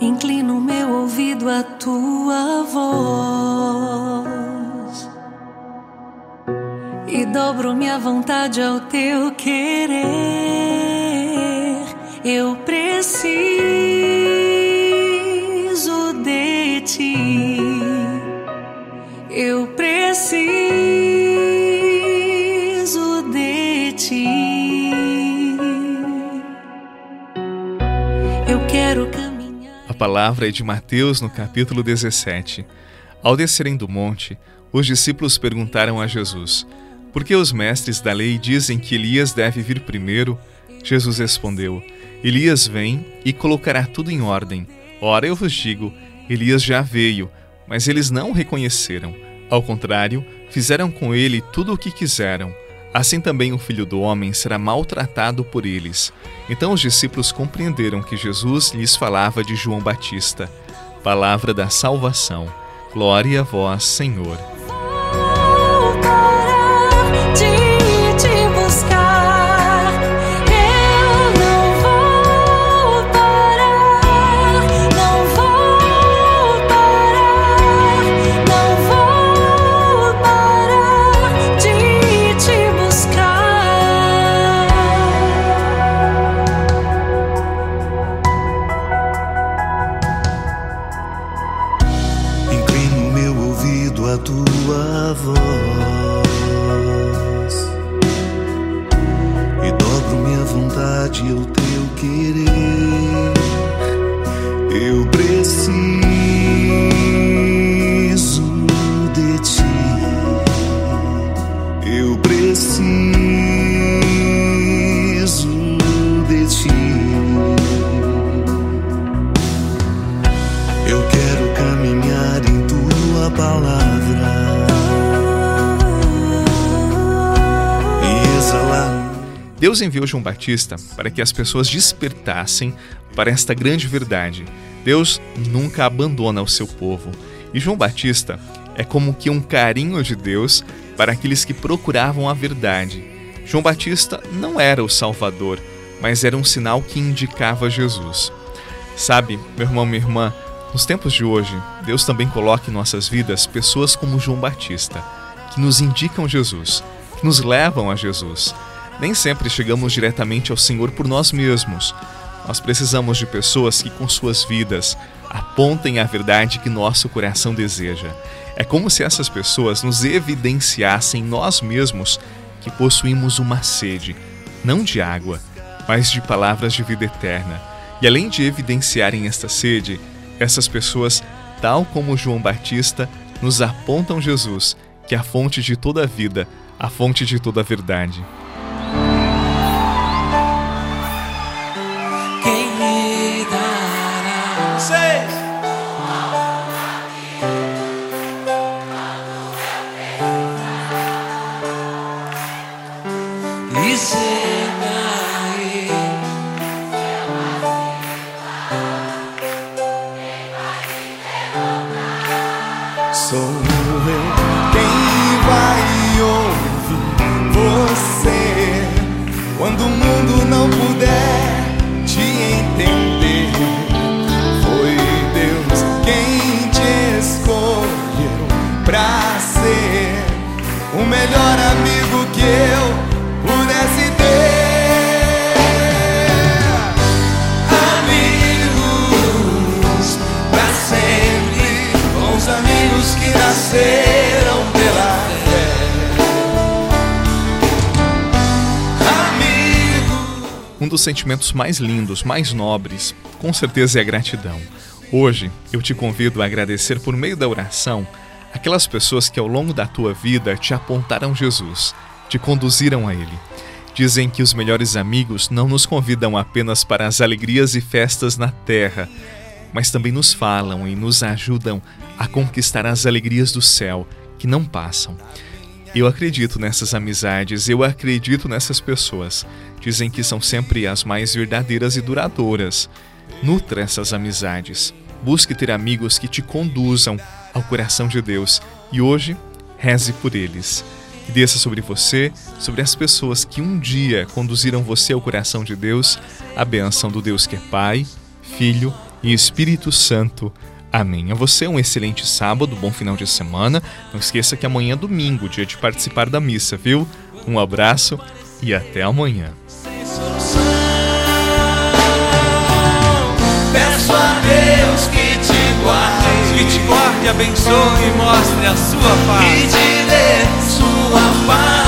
Inclino meu ouvido à tua voz e dobro minha vontade ao teu querer. Palavra é de Mateus, no capítulo 17. Ao descerem do monte, os discípulos perguntaram a Jesus: Por que os mestres da lei dizem que Elias deve vir primeiro? Jesus respondeu: Elias vem e colocará tudo em ordem. Ora, eu vos digo: Elias já veio, mas eles não o reconheceram. Ao contrário, fizeram com ele tudo o que quiseram. Assim também o filho do homem será maltratado por eles. Então os discípulos compreenderam que Jesus lhes falava de João Batista. Palavra da salvação. Glória a vós, Senhor. Tua Deus enviou João Batista para que as pessoas despertassem para esta grande verdade. Deus nunca abandona o seu povo. E João Batista é como que um carinho de Deus para aqueles que procuravam a verdade. João Batista não era o Salvador, mas era um sinal que indicava Jesus. Sabe, meu irmão, minha irmã, nos tempos de hoje, Deus também coloca em nossas vidas pessoas como João Batista, que nos indicam Jesus, que nos levam a Jesus. Nem sempre chegamos diretamente ao Senhor por nós mesmos. Nós precisamos de pessoas que, com suas vidas, apontem a verdade que nosso coração deseja. É como se essas pessoas nos evidenciassem nós mesmos que possuímos uma sede, não de água, mas de palavras de vida eterna. E além de evidenciarem esta sede, essas pessoas, tal como João Batista, nos apontam Jesus, que é a fonte de toda a vida, a fonte de toda a verdade. say o melhor amigo que eu pudesse ter. Amigos pra sempre, bons amigos que nasceram pela fé. Amigos. Um dos sentimentos mais lindos, mais nobres, com certeza é a gratidão. Hoje eu te convido a agradecer por meio da oração aquelas pessoas que ao longo da tua vida te apontaram Jesus te conduziram a Ele. Dizem que os melhores amigos não nos convidam apenas para as alegrias e festas na terra, mas também nos falam e nos ajudam a conquistar as alegrias do céu que não passam. Eu acredito nessas amizades, eu acredito nessas pessoas. Dizem que são sempre as mais verdadeiras e duradouras. Nutra essas amizades. Busque ter amigos que te conduzam ao coração de Deus e hoje reze por eles que desça sobre você, sobre as pessoas que um dia conduziram você ao coração de Deus, a bênção do Deus que é Pai, Filho e Espírito Santo. Amém. A você um excelente sábado, bom final de semana. Não esqueça que amanhã é domingo, dia de participar da missa, viu? Um abraço e até amanhã. Te abençoe e mostre a sua paz. E te dê sua paz.